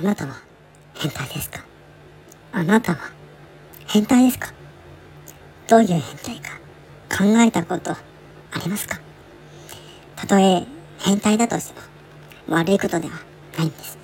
あなたは変態ですか？あなたは変態ですか？どういう変態か考えたことありますか？たとえ変態だとしても悪いことではないんです。